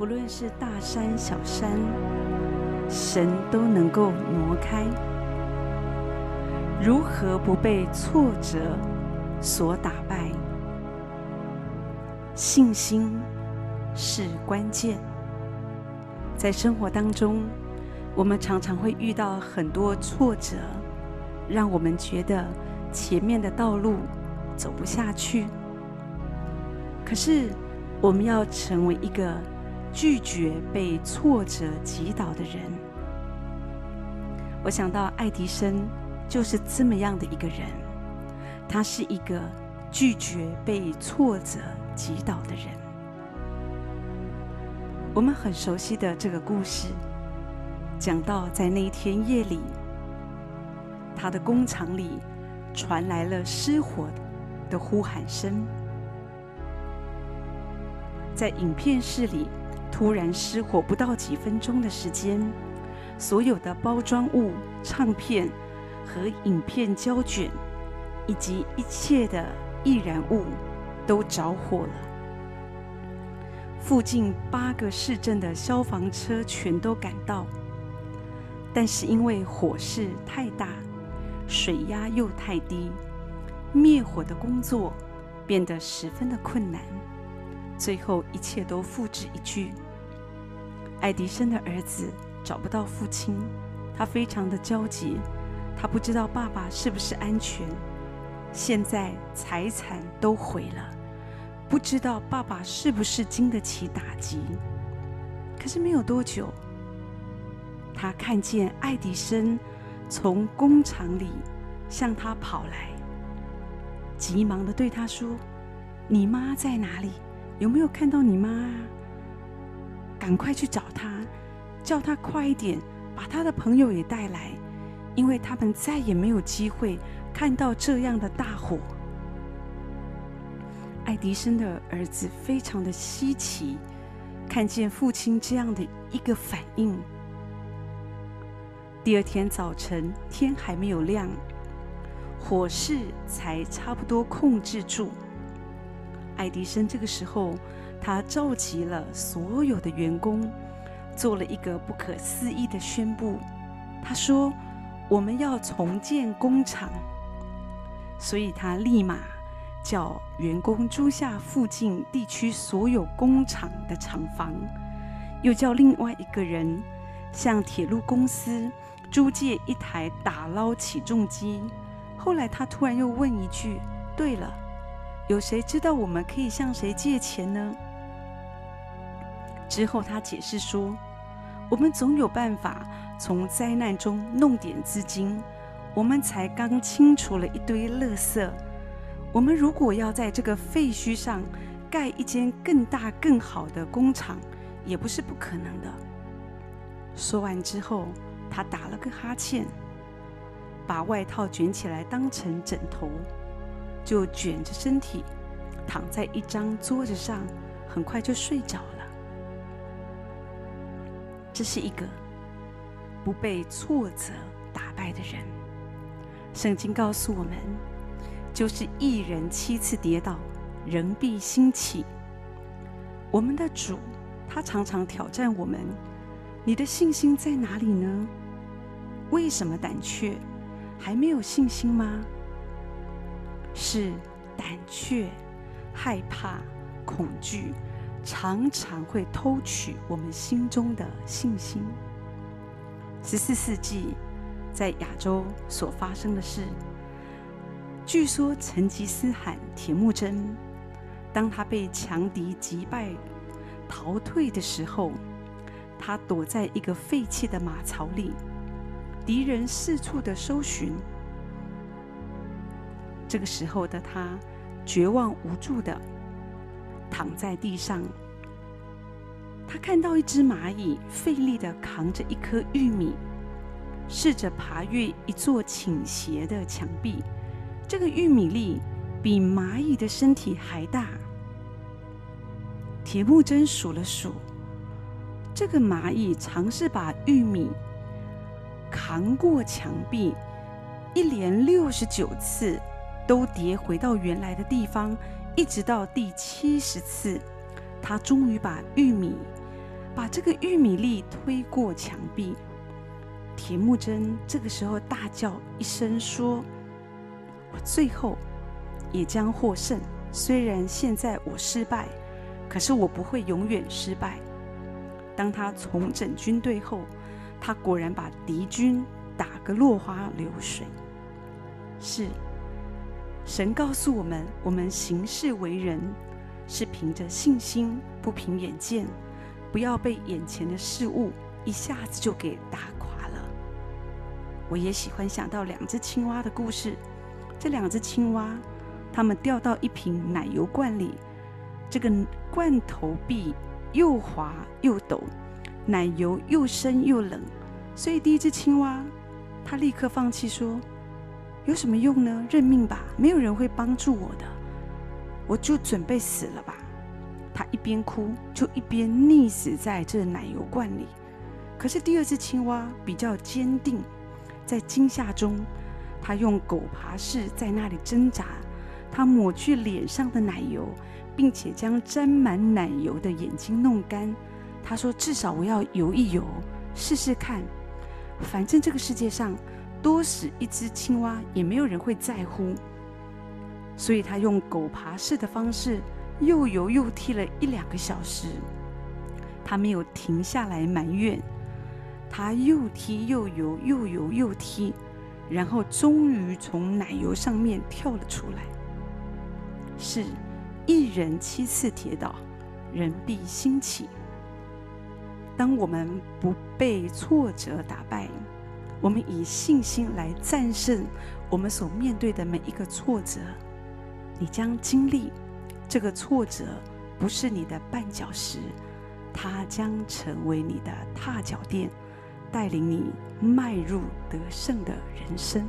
不论是大山小山，神都能够挪开。如何不被挫折所打败？信心是关键。在生活当中，我们常常会遇到很多挫折，让我们觉得前面的道路走不下去。可是，我们要成为一个拒绝被挫折击倒的人。我想到爱迪生就是这么样的一个人，他是一个拒绝被挫折击倒的人。我们很熟悉的这个故事，讲到在那一天夜里，他的工厂里传来了失火的呼喊声。在影片室里，突然失火，不到几分钟的时间，所有的包装物、唱片和影片胶卷，以及一切的易燃物都着火了。附近八个市镇的消防车全都赶到，但是因为火势太大，水压又太低，灭火的工作变得十分的困难。最后，一切都付之一炬。爱迪生的儿子找不到父亲，他非常的焦急，他不知道爸爸是不是安全。现在财产都毁了，不知道爸爸是不是经得起打击。可是没有多久，他看见爱迪生从工厂里向他跑来，急忙的对他说：“你妈在哪里？”有没有看到你妈啊？赶快去找她，叫她快一点，把她的朋友也带来，因为他们再也没有机会看到这样的大火。爱迪生的儿子非常的稀奇，看见父亲这样的一个反应。第二天早晨，天还没有亮，火势才差不多控制住。爱迪生这个时候，他召集了所有的员工，做了一个不可思议的宣布。他说：“我们要重建工厂。”所以他立马叫员工租下附近地区所有工厂的厂房，又叫另外一个人向铁路公司租借一台打捞起重机。后来他突然又问一句：“对了。”有谁知道我们可以向谁借钱呢？之后他解释说：“我们总有办法从灾难中弄点资金。我们才刚清除了一堆垃圾，我们如果要在这个废墟上盖一间更大更好的工厂，也不是不可能的。”说完之后，他打了个哈欠，把外套卷起来当成枕头。就卷着身体躺在一张桌子上，很快就睡着了。这是一个不被挫折打败的人。圣经告诉我们，就是一人七次跌倒，仍必兴起。我们的主，他常常挑战我们：你的信心在哪里呢？为什么胆怯？还没有信心吗？是胆怯、害怕、恐惧，常常会偷取我们心中的信心。十四世纪在亚洲所发生的事，据说成吉思汗铁木真，当他被强敌击败逃退的时候，他躲在一个废弃的马槽里，敌人四处的搜寻。这个时候的他，绝望无助的躺在地上。他看到一只蚂蚁费力的扛着一颗玉米，试着爬越一座倾斜的墙壁。这个玉米粒比蚂蚁的身体还大。铁木真数了数，这个蚂蚁尝试把玉米扛过墙壁，一连六十九次。都跌回到原来的地方，一直到第七十次，他终于把玉米把这个玉米粒推过墙壁。铁木真这个时候大叫一声说：“我最后也将获胜。虽然现在我失败，可是我不会永远失败。”当他重整军队后，他果然把敌军打个落花流水。是，神告诉我们，我们行事为人是凭着信心，不凭眼见，不要被眼前的事物一下子就给打垮了。我也喜欢想到两只青蛙的故事。这两只青蛙，它们掉到一瓶奶油罐里，这个罐头壁又滑又陡，奶油又深又冷，所以第一只青蛙，它立刻放弃说。有什么用呢？认命吧，没有人会帮助我的，我就准备死了吧。他一边哭，就一边溺死在这奶油罐里。可是第二只青蛙比较坚定，在惊吓中，他用狗爬式在那里挣扎，他抹去脸上的奶油，并且将沾满奶油的眼睛弄干。他说：“至少我要游一游，试试看，反正这个世界上。”多死一只青蛙也没有人会在乎，所以他用狗爬式的方式又游又踢了一两个小时，他没有停下来埋怨，他又踢又游又游又踢，然后终于从奶油上面跳了出来。是，一人七次跌倒，人必兴起。当我们不被挫折打败。我们以信心来战胜我们所面对的每一个挫折。你将经历这个挫折，不是你的绊脚石，它将成为你的踏脚垫，带领你迈入得胜的人生。